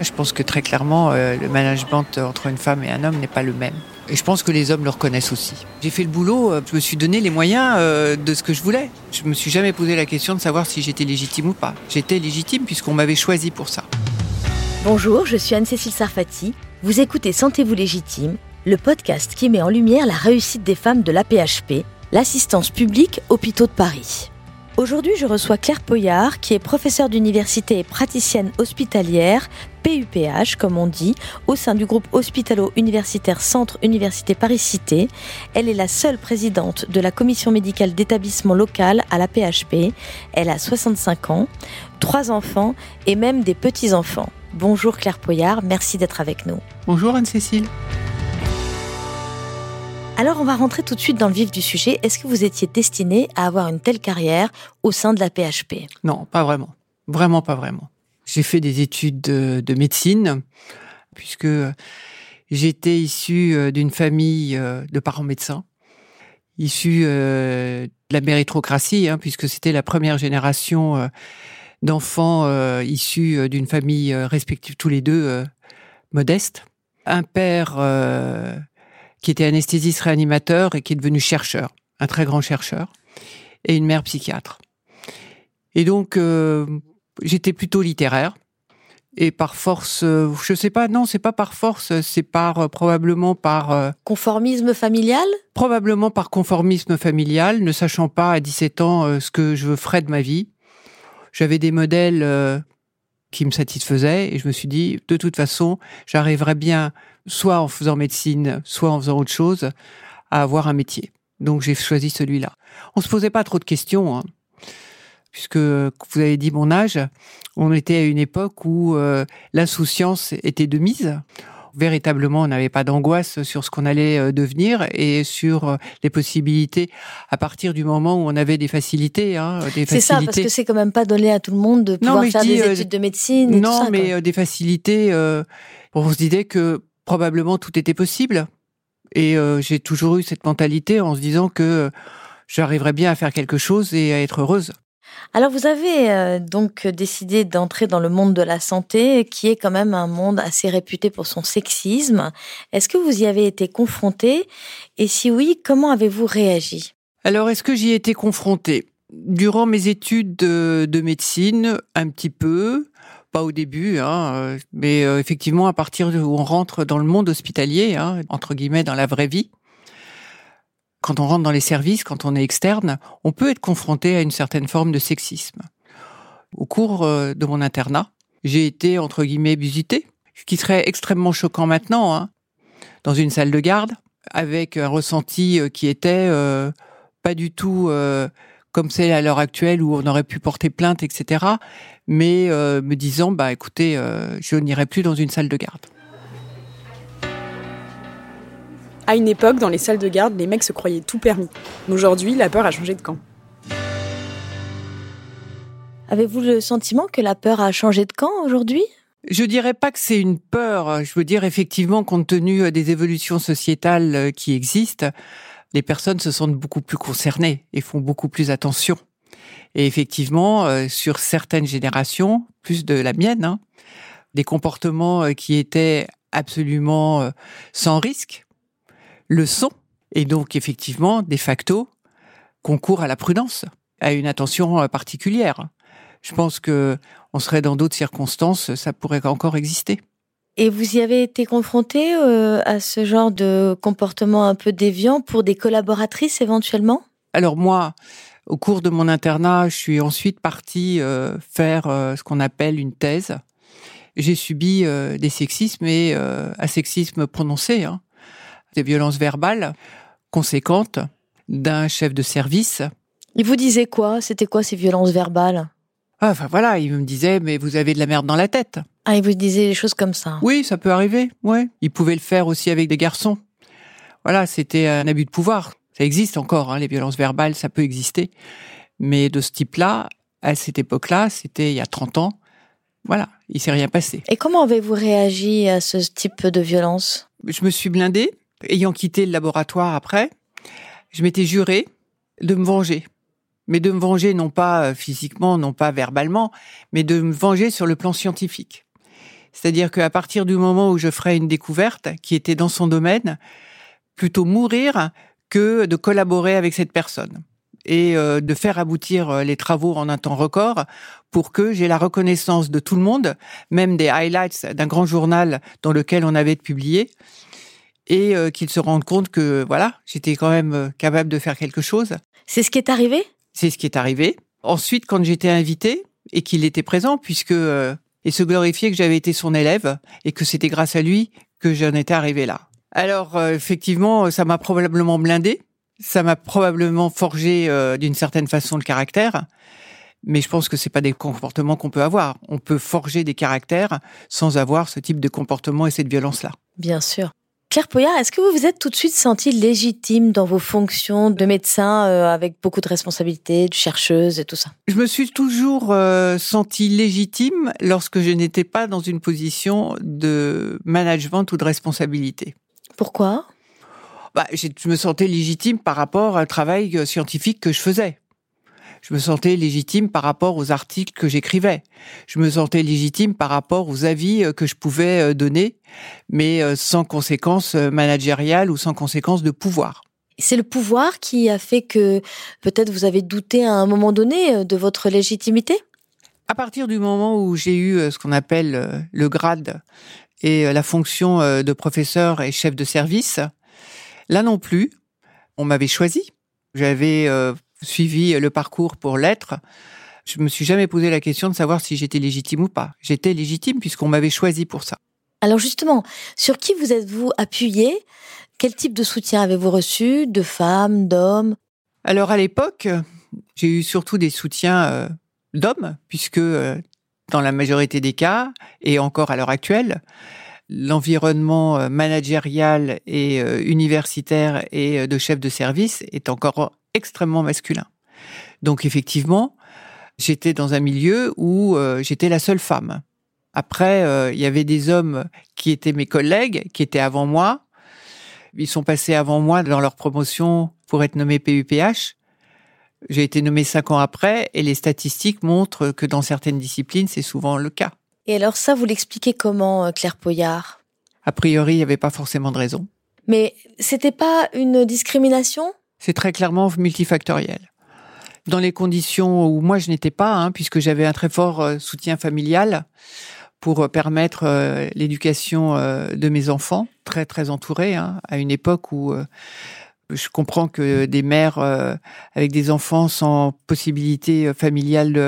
Je pense que très clairement, euh, le management entre une femme et un homme n'est pas le même. Et je pense que les hommes le reconnaissent aussi. J'ai fait le boulot, euh, je me suis donné les moyens euh, de ce que je voulais. Je me suis jamais posé la question de savoir si j'étais légitime ou pas. J'étais légitime puisqu'on m'avait choisi pour ça. Bonjour, je suis Anne-Cécile Sarfati. Vous écoutez Sentez-vous légitime, le podcast qui met en lumière la réussite des femmes de l'APHP, l'assistance publique Hôpitaux de Paris. Aujourd'hui, je reçois Claire Poyard, qui est professeure d'université et praticienne hospitalière, PUPH comme on dit, au sein du groupe hospitalo-universitaire Centre Université Paris-Cité. Elle est la seule présidente de la commission médicale d'établissement local à la PHP. Elle a 65 ans, trois enfants et même des petits-enfants. Bonjour Claire Poyard, merci d'être avec nous. Bonjour Anne-Cécile. Alors on va rentrer tout de suite dans le vif du sujet. Est-ce que vous étiez destinée à avoir une telle carrière au sein de la PHP Non, pas vraiment. Vraiment pas vraiment. J'ai fait des études de, médecine, puisque j'étais issu euh, d'une famille euh, de parents médecins, issu euh, de la méritocratie, hein, puisque c'était la première génération d'enfants issus d'une famille respective tous les deux modeste. Un père qui était anesthésiste réanimateur et qui est devenu chercheur, un très grand chercheur, et une mère psychiatre. Et donc, euh, j'étais plutôt littéraire. Et par force, euh, je sais pas, non, c'est pas par force, c'est par euh, probablement par conformisme familial? Probablement par conformisme familial, ne sachant pas à 17 ans ce que je ferais de ma vie. J'avais des modèles qui me satisfaisaient et je me suis dit, de toute façon, j'arriverai bien soit en faisant médecine, soit en faisant autre chose, à avoir un métier. Donc j'ai choisi celui-là. On se posait pas trop de questions, hein, puisque vous avez dit mon âge. On était à une époque où euh, l'insouciance était de mise. Véritablement, on n'avait pas d'angoisse sur ce qu'on allait euh, devenir et sur euh, les possibilités à partir du moment où on avait des facilités. Hein, c'est ça, parce que c'est quand même pas donné à tout le monde de pouvoir faire des études de médecine. non, mais des facilités. on se disait que probablement tout était possible. Et euh, j'ai toujours eu cette mentalité en se disant que euh, j'arriverais bien à faire quelque chose et à être heureuse. Alors vous avez euh, donc décidé d'entrer dans le monde de la santé, qui est quand même un monde assez réputé pour son sexisme. Est-ce que vous y avez été confronté? Et si oui, comment avez-vous réagi? Alors est-ce que j'y ai été confronté Durant mes études de médecine, un petit peu pas au début, hein, euh, mais euh, effectivement à partir où on rentre dans le monde hospitalier, hein, entre guillemets dans la vraie vie, quand on rentre dans les services, quand on est externe, on peut être confronté à une certaine forme de sexisme. Au cours euh, de mon internat, j'ai été entre guillemets busité, ce qui serait extrêmement choquant maintenant, hein, dans une salle de garde, avec un ressenti qui était pas du tout comme c'est à l'heure actuelle où on aurait pu porter plainte, etc. Mais euh, me disant, bah écoutez, euh, je n'irai plus dans une salle de garde. À une époque, dans les salles de garde, les mecs se croyaient tout permis. Aujourd'hui, la peur a changé de camp. Avez-vous le sentiment que la peur a changé de camp aujourd'hui? Je dirais pas que c'est une peur. Je veux dire effectivement, compte tenu des évolutions sociétales euh, qui existent, les personnes se sentent beaucoup plus concernées et font beaucoup plus attention. Et effectivement, euh, sur certaines générations, plus de la mienne, hein, des comportements euh, qui étaient absolument euh, sans risque le sont. Et donc, effectivement, de facto, concourent à la prudence, à une attention particulière. Je pense que on serait dans d'autres circonstances, ça pourrait encore exister. Et vous y avez été confronté euh, à ce genre de comportement un peu déviant pour des collaboratrices éventuellement? Alors moi, au cours de mon internat, je suis ensuite partie euh, faire euh, ce qu'on appelle une thèse. J'ai subi des sexismes et un sexisme prononcé, hein, des violences verbales conséquentes d'un chef de service. Il vous disait quoi? C'était quoi ces violences verbales? Ah, Enfin voilà, il me disait mais vous avez de la merde dans la tête. Ah, il vous disait des choses comme ça. Oui, ça peut arriver. Ouais, il pouvait le faire aussi avec des garçons. Voilà, c'était un abus de pouvoir. Ça existe encore, hein, les violences verbales, ça peut exister. Mais de ce type-là, à cette époque-là, c'était il y a 30 ans. Voilà, il s'est rien passé. Et comment avez-vous réagi à ce type de violence? Je me suis blindée, ayant quitté le laboratoire après. Je m'étais juré de me venger. Mais de me venger non pas physiquement, non pas verbalement, mais de me venger sur le plan scientifique. C'est-à-dire qu'à partir du moment où je ferais une découverte qui était dans son domaine, plutôt mourir que de collaborer avec cette personne et euh, de faire aboutir euh, les travaux en un temps record pour que j'ai la reconnaissance de tout le monde, même des highlights d'un grand journal dans lequel on avait publié, et euh, qu'ils se rendent compte que voilà, j'étais quand même capable de faire quelque chose. C'est ce qui est arrivé? C'est ce qui est arrivé. Ensuite, quand j'étais invité et qu'il était présent, puisque et se glorifier que j'avais été son élève et que c'était grâce à lui que j'en étais arrivé là. Alors effectivement, ça m'a probablement blindé ça m'a probablement forgé euh, d'une certaine façon le caractère, mais je pense que c'est pas des comportements qu'on peut avoir. On peut forger des caractères sans avoir ce type de comportement et cette violence-là. Bien sûr. Claire Poyard, est-ce que vous vous êtes tout de suite senti légitime dans vos fonctions de médecin euh, avec beaucoup de responsabilités, de chercheuse et tout ça? Je me suis toujours euh, sentie légitime lorsque je n'étais pas dans une position de management ou de responsabilité. Pourquoi? Bah, je me sentais légitime par rapport au travail euh, scientifique que je faisais. Je me sentais légitime par rapport aux articles que j'écrivais. Je me sentais légitime par rapport aux avis euh, que je pouvais euh, donner, mais sans conséquences managériales ou sans conséquences de pouvoir. C'est le pouvoir qui a fait que peut-être vous avez douté à un moment donné de votre légitimité? À partir du moment où j'ai eu ce qu'on appelle le grade et la fonction de professeur et chef de service, Là non plus, on m'avait choisi. J'avais euh, suivi le parcours pour l'être. Je me suis jamais posé la question de savoir si j'étais légitime ou pas. J'étais légitime puisqu'on m'avait choisi pour ça. Alors justement, sur qui vous êtes-vous appuyé? Quel type de soutien avez-vous reçu? De femmes, d'hommes? Alors à l'époque, j'ai eu surtout des soutiens euh, d'hommes, puisque euh, dans la majorité des cas, et encore à l'heure actuelle, l'environnement euh, managérial et euh, universitaire et euh, de chef de service est encore extrêmement masculin. Donc effectivement, j'étais dans un milieu où j'étais la seule femme. Après, il y avait des hommes qui étaient mes collègues, qui étaient avant moi. Ils sont passés avant moi dans leur promotion pour être nommés PUPH. J'ai été nommé cinq ans après et les statistiques montrent que dans certaines disciplines, c'est souvent le cas. Et alors ça, vous l'expliquez comment, euh, Claire Poyard? A priori, il n'y avait pas forcément de raison. Mais c'était pas une discrimination? C'est très clairement multifactoriel. Dans les conditions où moi je n'étais pas, hein, puisque j'avais un très fort euh, soutien familial pour euh, permettre l'éducation de mes enfants, très très entouré, hein, à une époque où je comprends que des mères avec des enfants sans possibilité familiale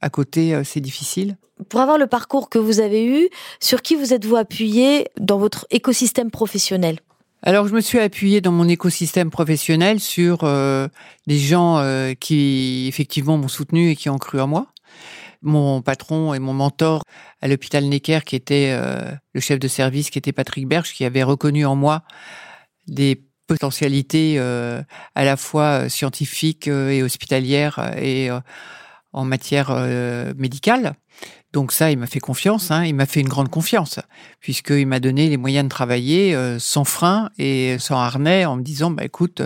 à côté, c'est difficile pour avoir le parcours que vous avez eu, sur qui vous êtes-vous appuyé dans votre écosystème professionnel? Alors, je me suis appuyé dans mon écosystème professionnel sur euh, des gens euh, qui effectivement m'ont soutenu et qui ont cru en moi. Mon patron et mon mentor à l'hôpital Necker, qui était euh, le chef de service, qui était Patrick Berge, qui avait reconnu en moi des potentialités à la fois scientifiques et hospitalières et en matière médicale. Donc ça, il m'a fait confiance, hein, il m'a fait une grande confiance, puisqu'il m'a donné les moyens de travailler euh, sans frein et sans harnais, en me disant, bah écoute,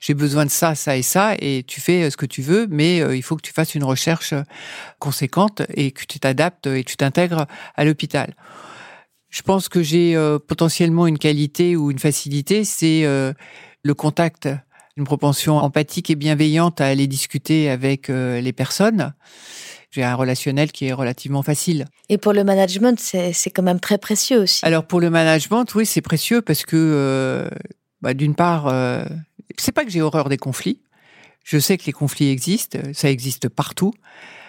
j'ai besoin de ça, ça et ça, et tu fais euh, ce que tu veux, mais euh, il faut que tu fasses une recherche conséquente et que tu t'adaptes et tu t'intègres à l'hôpital. Je pense que j'ai potentiellement une qualité ou une facilité, c'est le contact, une propension empathique et bienveillante à aller discuter avec les personnes j'ai un relationnel qui est relativement facile. Et pour le management, c'est quand même très précieux aussi. Alors pour le management, oui, c'est précieux parce que, euh, bah, d'une part, euh, c'est pas que j'ai horreur des conflits. Je sais que les conflits existent, ça existe partout.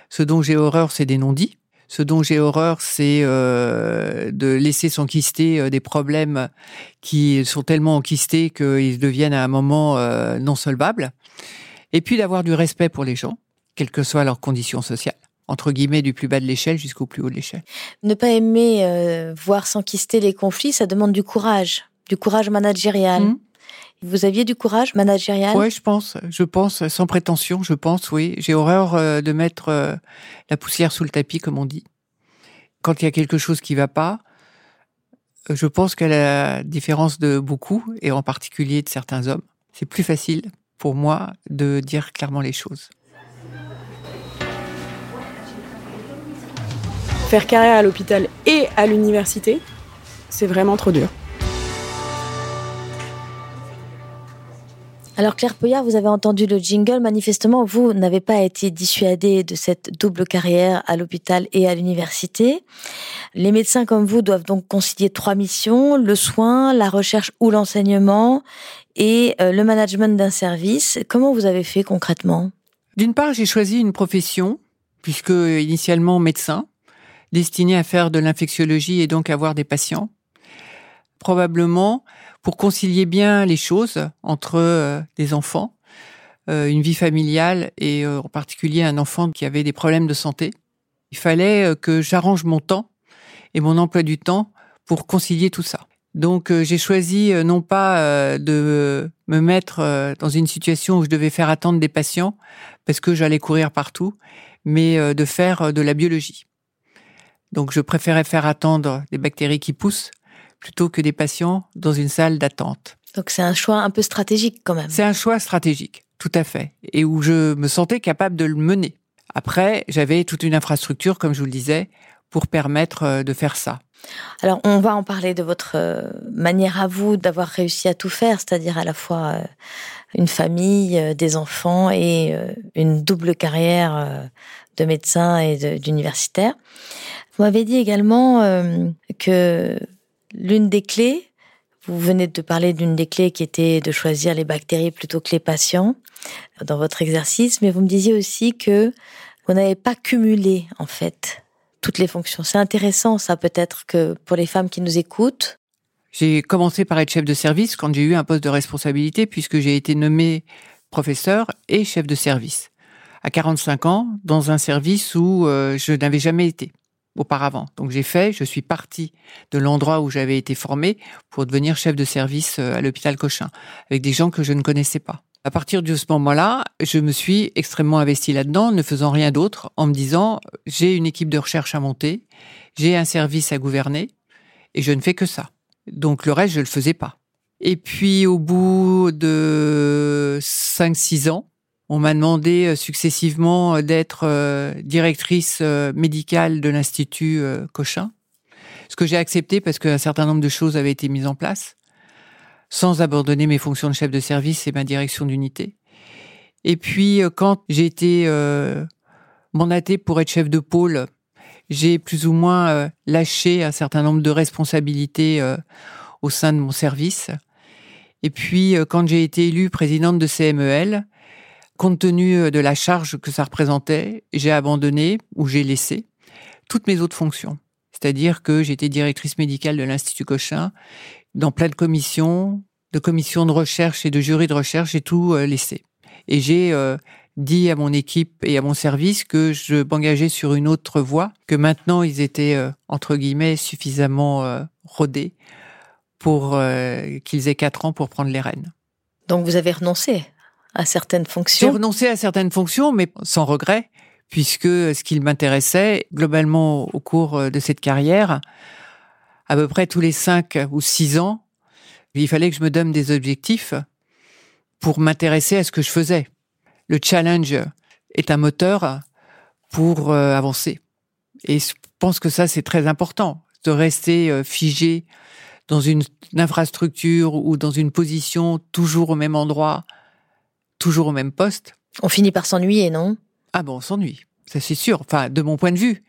Ce dont j'ai horreur, c'est des non-dits. Ce dont j'ai horreur, c'est euh, de laisser s'enquister euh, des problèmes qui sont tellement enquistés qu'ils deviennent à un moment euh, non solvables. Et puis d'avoir du respect pour les gens, quelles que soient leurs conditions sociales entre guillemets, du plus bas de l'échelle jusqu'au plus haut de l'échelle. Ne pas aimer euh, voir s'enquister les conflits, ça demande du courage, du courage managérial. Mmh. Vous aviez du courage managérial? Oui, je pense. Je pense, sans prétention, je pense, oui. J'ai horreur euh, de mettre euh, la poussière sous le tapis, comme on dit. Quand il y a quelque chose qui va pas, je pense qu'à la différence de beaucoup, et en particulier de certains hommes, c'est plus facile pour moi de dire clairement les choses. Faire carrière à l'hôpital et à l'université, c'est vraiment trop dur. Alors Claire Poyard, vous avez entendu le jingle. Manifestement, vous n'avez pas été dissuadée de cette double carrière à l'hôpital et à l'université. Les médecins comme vous doivent donc concilier trois missions, le soin, la recherche ou l'enseignement et euh, le management d'un service. Comment vous avez fait concrètement? D'une part, j'ai choisi une profession, puisque initialement médecin, destiné à faire de l'infectiologie et donc avoir des patients. Probablement pour concilier bien les choses entre euh, des enfants, euh, une vie familiale et euh, en particulier un enfant qui avait des problèmes de santé. Il fallait que j'arrange mon temps et mon emploi du temps pour concilier tout ça. Donc j'ai choisi non pas de me mettre dans une situation où je devais faire attendre des patients parce que j'allais courir partout, mais de faire de la biologie. Donc je préférais faire attendre des bactéries qui poussent plutôt que des patients dans une salle d'attente. Donc c'est un choix un peu stratégique quand même. C'est un choix stratégique, tout à fait, et où je me sentais capable de le mener. Après, j'avais toute une infrastructure, comme je vous le disais, pour permettre euh, de faire ça. Alors, on va en parler de votre euh, manière à vous d'avoir réussi à tout faire, c'est-à-dire à la fois euh, une famille, des enfants et une double carrière de médecin et d'universitaire. Vous m'avez dit également que L'une des clés, vous venez de parler d'une des clés qui était de choisir les bactéries plutôt que les patients dans votre exercice, mais vous me disiez aussi que vous n'avez pas cumulé en fait toutes les fonctions. C'est intéressant ça peut-être que pour les femmes qui nous écoutent. J'ai commencé par être chef de service quand j'ai eu un poste de responsabilité puisque j'ai été nommé professeur et chef de service à 45 ans dans un service où euh, je n'avais jamais été auparavant. Donc j'ai fait, je suis partie de l'endroit où j'avais été formée pour devenir chef de service euh, à l'hôpital Cochin, avec des gens que je ne connaissais pas. À partir de ce moment-là, je me suis extrêmement investi là-dedans, ne faisant rien d'autre, en me disant, j'ai une équipe de recherche à monter, j'ai un service à gouverner, et je ne fais que ça. Donc le reste, je ne le faisais pas. Et puis au bout de 5-6 ans, on m'a demandé euh, successivement euh, d'être euh, directrice médicale de l'Institut Cochin, ce que j'ai accepté parce qu'un certain nombre de choses avaient été mises en place, sans abandonner mes fonctions de chef de service et ma direction d'unité. Et puis, quand j'ai été mandatée pour être chef de pôle, j'ai plus ou moins lâché un certain nombre de responsabilités au sein de mon service. Et puis, quand j'ai été élue présidente de CMEL, compte tenu euh, de la charge que ça représentait, j'ai abandonné ou j'ai laissé toutes mes autres fonctions. C'est-à-dire que j'étais directrice médicale de l'Institut Cochin, dans plein de commissions, de commissions de recherche et de jurys de recherche, j'ai tout euh, laissé. Et j'ai euh, dit à mon équipe et à mon service que je m'engageais sur une autre voie, que maintenant ils étaient, entre guillemets, suffisamment rodés pour qu'ils aient quatre ans pour prendre les rênes. Donc vous avez renoncé à certaines fonctions. J'ai renoncé à certaines fonctions, mais sans regret, puisque ce qui m'intéressait globalement au cours de cette carrière, à peu près tous les cinq ou six ans, il fallait que je me donne des objectifs pour m'intéresser à ce que je faisais. Le challenge est un moteur pour euh, avancer. Et je pense que ça, c'est très important, de rester euh, figé dans une infrastructure ou dans une position toujours au même endroit, toujours au même poste. On finit par s'ennuyer, non? Ah bon, on s'ennuie, ça c'est sûr. Enfin, de mon point de vue.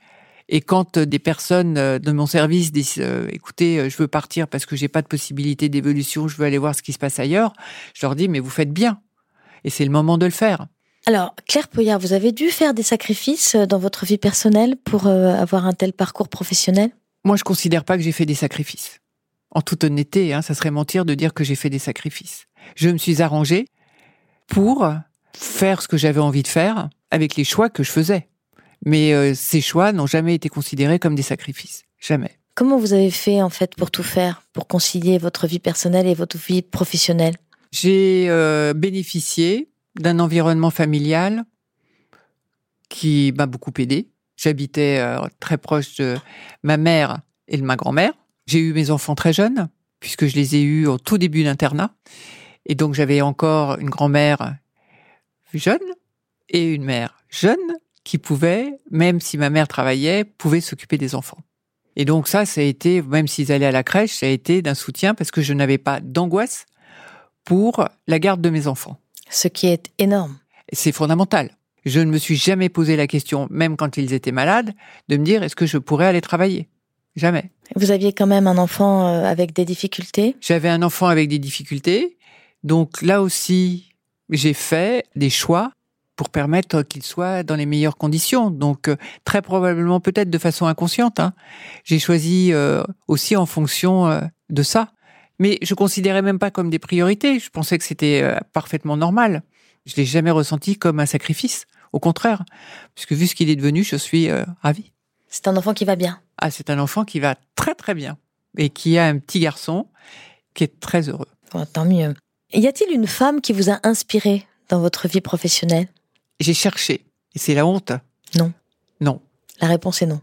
Et quand euh, des personnes euh, de mon service disent euh, écoutez, je veux partir parce que j'ai pas de possibilité d'évolution, je veux aller voir ce qui se passe ailleurs, je leur dis mais vous faites bien. Et c'est le moment de le faire. Alors, Claire Poyard, vous avez dû faire des sacrifices dans votre vie personnelle pour avoir un tel parcours professionnel? Moi, je considère pas que j'ai fait des sacrifices. En toute honnêteté, hein, ça serait mentir de dire que j'ai fait des sacrifices. Je me suis arrangée pour faire ce que j'avais envie de faire avec les choix que je faisais. Mais euh, ces choix n'ont jamais été considérés comme des sacrifices. Jamais. Comment vous avez fait en fait pour tout faire, pour concilier votre vie personnelle et votre vie professionnelle? J'ai euh, bénéficié d'un environnement familial qui m'a beaucoup aidé. J'habitais euh, très proche de ma mère et de ma grand-mère. J'ai eu mes enfants très jeunes, puisque je les ai eus au tout début d'internat. Et donc j'avais encore une grand-mère jeune et une mère jeune qui pouvait, même si ma mère travaillait, pouvait s'occuper des enfants. Et donc ça, ça a été, même s'ils allaient à la crèche, ça a été d'un soutien parce que je n'avais pas d'angoisse pour la garde de mes enfants. Ce qui est énorme. C'est fondamental. Je ne me suis jamais posé la question, même quand ils étaient malades, de me dire est-ce que je pourrais aller travailler? Jamais. Vous aviez quand même un enfant euh, avec des difficultés? J'avais un enfant avec des difficultés. Donc là aussi, j'ai fait des choix pour permettre qu'il soit dans les meilleures conditions. Donc euh, très probablement, peut-être de façon inconsciente, hein, j'ai choisi euh, aussi en fonction de ça. Mais je considérais même pas comme des priorités. Je pensais que c'était parfaitement normal. Je l'ai jamais ressenti comme un sacrifice. Au contraire, puisque vu ce qu'il est devenu, je suis ravie. C'est un enfant qui va bien. Ah, c'est un enfant qui va très très bien et qui a un petit garçon qui est très heureux. tant mieux. Y a-t-il une femme qui vous a inspiré dans votre vie professionnelle? J'ai cherché et c'est la honte. Non. Non. La réponse est non.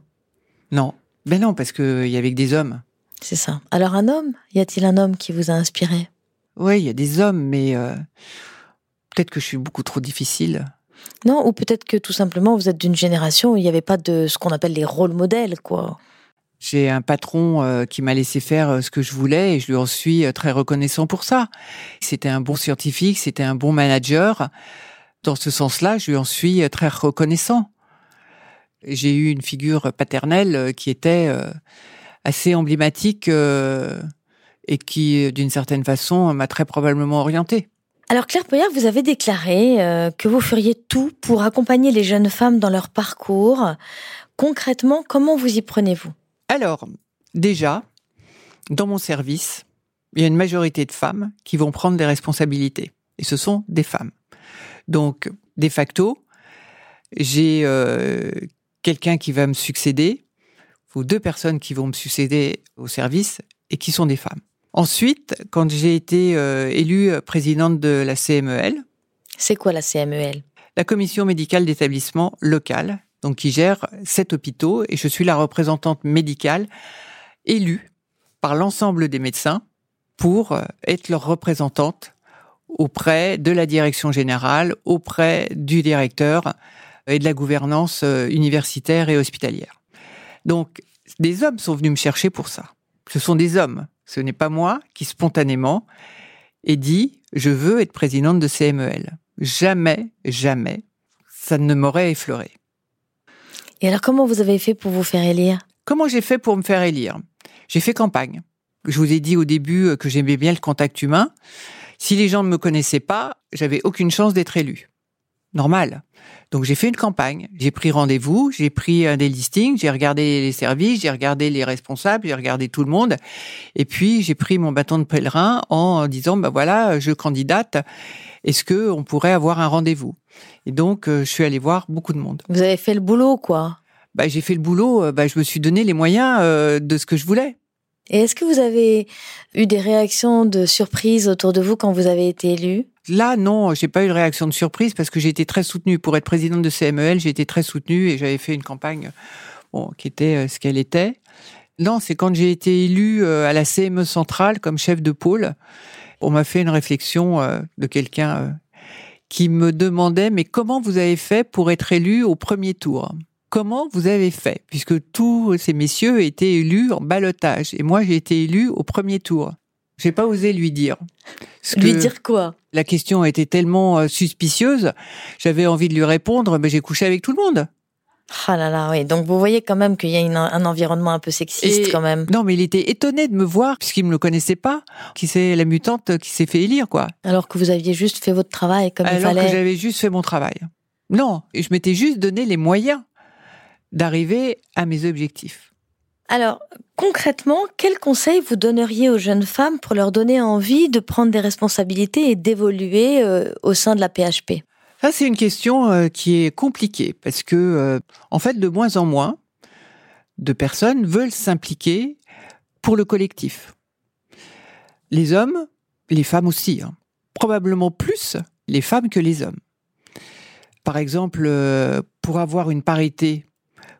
Non. Ben non, parce qu'il y avait que des hommes. C'est ça. Alors un homme Y a-t-il un homme qui vous a inspiré? Oui, il y a des hommes, mais euh, peut-être que je suis beaucoup trop difficile. Non, ou peut-être que tout simplement vous êtes d'une génération où il n'y avait pas de ce qu'on appelle les rôles modèles, quoi. J'ai un patron euh, qui m'a laissé faire euh, ce que je voulais et je lui en suis euh, très reconnaissant pour ça. C'était un bon scientifique, c'était un bon manager. Dans ce sens-là, je lui en suis très reconnaissant. J'ai eu une figure paternelle qui était assez emblématique et qui, d'une certaine façon, m'a très probablement orienté. Alors Claire Poyard, vous avez déclaré que vous feriez tout pour accompagner les jeunes femmes dans leur parcours. Concrètement, comment vous y prenez-vous? Alors, déjà, dans mon service, il y a une majorité de femmes qui vont prendre des responsabilités. Et ce sont des femmes. Donc, de facto, j'ai euh, quelqu'un qui va me succéder, ou deux personnes qui vont me succéder au service, et qui sont des femmes. Ensuite, quand j'ai été euh, élue présidente de la CMEL. C'est quoi la CMEL La commission médicale d'établissement local, donc qui gère sept hôpitaux, et je suis la représentante médicale élue par l'ensemble des médecins pour euh, être leur représentante auprès de la direction générale, auprès du directeur et de la gouvernance euh, universitaire et hospitalière. Donc, des hommes sont venus me chercher pour ça. Ce sont des hommes. Ce n'est pas moi qui spontanément ai dit je veux être présidente de CMEL. Jamais, jamais, ça ne m'aurait effleuré. Et alors comment vous avez fait pour vous faire élire? Comment j'ai fait pour me faire élire? J'ai fait campagne. Je vous ai dit au début que j'aimais bien le contact humain. Si les gens ne me connaissaient pas, j'avais aucune chance d'être élu. Normal. Donc j'ai fait une campagne, j'ai pris rendez-vous, j'ai pris des listings, j'ai regardé les services, j'ai regardé les responsables, j'ai regardé tout le monde, et puis j'ai pris mon bâton de pèlerin en disant bah voilà, je candidate, est-ce que on pourrait avoir un rendez-vous? Et donc euh, je suis allée voir beaucoup de monde. Vous avez fait le boulot quoi Bah j'ai fait le boulot, euh, bah je me suis donné les moyens euh, de ce que je voulais. Et est-ce que vous avez eu des réactions de surprise autour de vous quand vous avez été élu Là, non, j'ai pas eu de réaction de surprise parce que j'ai été très soutenue. Pour être présidente de CMEL, j'ai été très soutenue et j'avais fait une campagne qui était euh, ce qu'elle était. Non, c'est quand j'ai été élue euh, à la CME centrale comme chef de pôle, on m'a fait une réflexion euh, de quelqu'un qui me demandait mais comment vous avez fait pour être élu au premier tour? Comment vous avez fait? Puisque tous ces messieurs étaient élus en balotage et moi j'ai été élu au premier tour. J'ai pas osé lui dire. Lui dire quoi? La question était tellement euh, suspicieuse, j'avais envie de lui répondre, mais j'ai couché avec tout le monde. Ah là là, oui. Donc vous voyez quand même qu'il y a un environnement un peu sexiste quand même. Non, mais il était étonné de me voir puisqu'il me le connaissait pas, qui c'est la mutante qui s'est fait élire quoi. Alors que vous aviez juste fait votre travail comme il fallait. Alors que j'avais juste fait mon travail. Non, je m'étais juste donné les moyens d'arriver à mes objectifs. Alors, concrètement, quels conseils vous donneriez aux jeunes femmes pour leur donner envie de prendre des responsabilités et d'évoluer euh, au sein de la PHP Ça, c'est une question euh, qui est compliquée parce que, euh, en fait, de moins en moins de personnes veulent s'impliquer pour le collectif. Les hommes, les femmes aussi, hein. probablement plus les femmes que les hommes. Par exemple, pour avoir une parité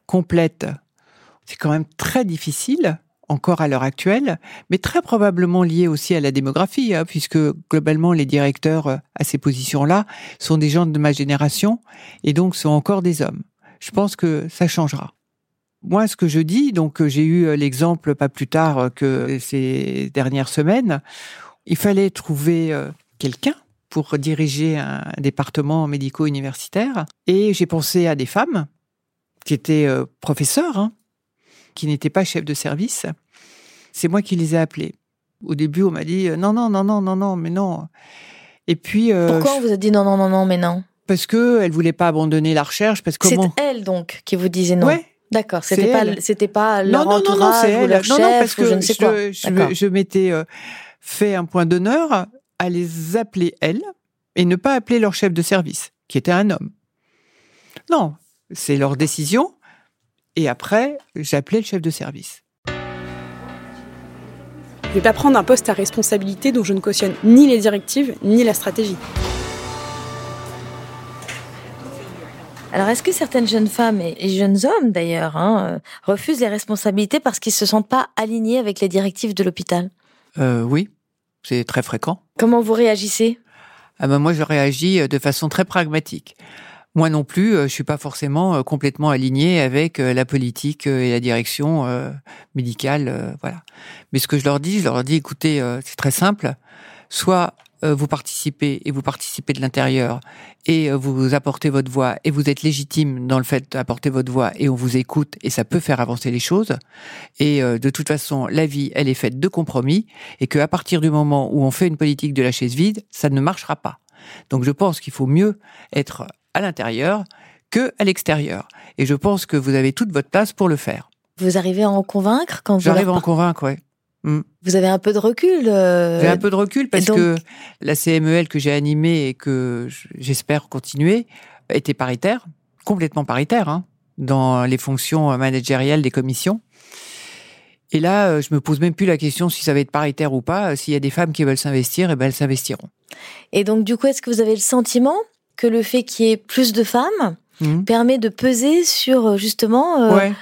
complète c'est quand même très difficile encore à l'heure actuelle, mais très probablement lié aussi à la démographie, hein, puisque globalement les directeurs euh, à ces positions-là sont des gens de ma génération et donc sont encore des hommes. je pense que ça changera. Moi, ce que je dis, donc j'ai eu l'exemple pas plus tard que ces dernières semaines, il fallait trouver quelqu'un pour diriger un département médico-universitaire. Et j'ai pensé à des femmes qui étaient euh, professeurs, hein, qui n'étaient pas chefs de service. C'est moi qui les ai appelées. Au début, on m'a dit euh, non, non, non, non, non, non, mais non. Et puis. Euh, Pourquoi on vous a dit non, non, non, non, mais non Parce que elle voulait pas abandonner la recherche. Parce que c'est elle donc qui vous disait non. Ouais. D'accord, c'était pas, c'était pas leur non, non, entourage non, non, ou leur non, chef non, parce que je ne sais quoi. Je, je m'étais fait un point d'honneur à les appeler elles et ne pas appeler leur chef de service, qui était un homme. Non, c'est leur décision. Et après, j'appelais le chef de service. Je ne vais pas prendre un poste à responsabilité dont je ne cautionne ni les directives ni la stratégie. Alors, est-ce que certaines jeunes femmes et jeunes hommes, d'ailleurs, hein, refusent les responsabilités parce qu'ils ne se sentent pas alignés avec les directives de l'hôpital? Euh, Oui, c'est très fréquent. Comment vous réagissez? Ah ben moi, je réagis euh, de façon très pragmatique. Moi non plus, euh, je suis pas forcément euh, complètement aligné avec la politique et la direction médicale, voilà. Mais ce que je leur dis, je leur dis, écoutez, c'est très simple. Soit euh, vous participez et vous participez de l'intérieur et euh, vous apportez votre voix et vous êtes légitime dans le fait d'apporter votre voix et on vous écoute et ça peut faire avancer les choses. Et euh, de toute façon, la vie, elle est faite de compromis et qu'à partir du moment où on fait une politique de la chaise vide, ça ne marchera pas. Donc je pense qu'il faut mieux être à l'intérieur que à l'extérieur. Et je pense que vous avez toute votre place pour le faire. Vous arrivez à en convaincre quand vous J'arrive à en convaincre, ouais. Mm. Vous avez un peu de recul euh, J'ai un peu de recul parce que la CMEL que j'ai animée et que j'espère continuer était paritaire, complètement paritaire, hein, dans les fonctions managériales des commissions. Et là, euh, je me pose même plus la question si ça va être paritaire ou pas. S'il y a des femmes qui veulent s'investir, et eh ben elles s'investiront. Et donc, du coup, est-ce que vous avez le sentiment que le fait qu'il y ait plus de femmes mm. permet de peser sur justement ouais.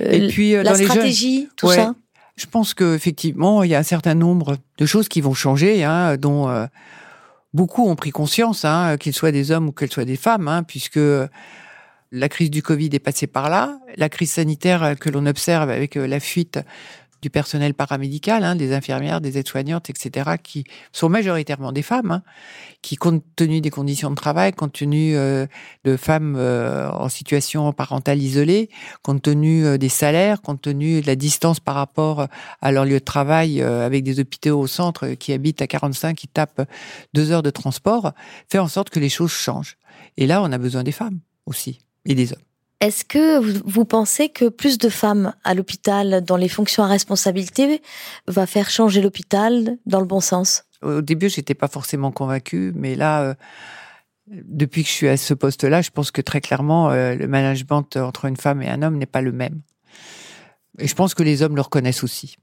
et puis, la stratégie, tout ça je pense qu'effectivement, il y a un certain nombre de choses qui vont changer, hein, dont euh, beaucoup ont pris conscience, hein, qu'ils soient des hommes ou qu'elles soient des femmes, hein, puisque la crise du Covid est passée par là, la crise sanitaire que l'on observe avec euh, la fuite du personnel paramédical, hein, des infirmières, des aides-soignantes, etc., qui sont majoritairement des femmes, hein, qui, compte tenu des conditions de travail, compte tenu euh, de femmes euh, en situation parentale isolée, compte tenu euh, des salaires, compte tenu de la distance par rapport à leur lieu de travail, avec des hôpitaux au centre qui habitent à 45, qui tapent deux heures de transport, fait en sorte que les choses changent. Et là, on a besoin des femmes aussi, et des hommes. Est-ce que vous pensez que plus de femmes à l'hôpital dans les fonctions à responsabilité va faire changer l'hôpital dans le bon sens? Au début, j'étais pas forcément convaincue, mais là, euh, depuis que je suis à ce poste-là, je pense que très clairement, euh, le management entre une femme et un homme n'est pas le même. Et je pense que les hommes le reconnaissent aussi.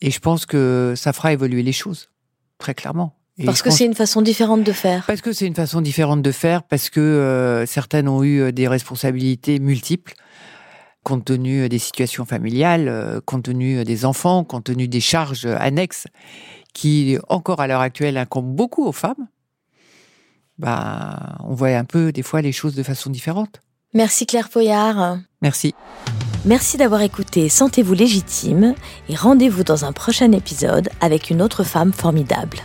Et je pense que ça fera évoluer les choses, très clairement parce que c'est une façon différente de faire. Parce que c'est une façon différente de faire, parce que euh, certaines ont eu euh, des responsabilités multiples, compte tenu euh, des situations familiales, compte tenu des enfants, compte tenu des charges annexes, qui encore à l'heure actuelle incombent beaucoup aux femmes. Bah, on voit un peu des fois les choses de façon différente. Merci Claire Poyard. Merci. Merci d'avoir écouté Sentez-vous légitime et rendez-vous dans un prochain épisode avec une autre femme formidable.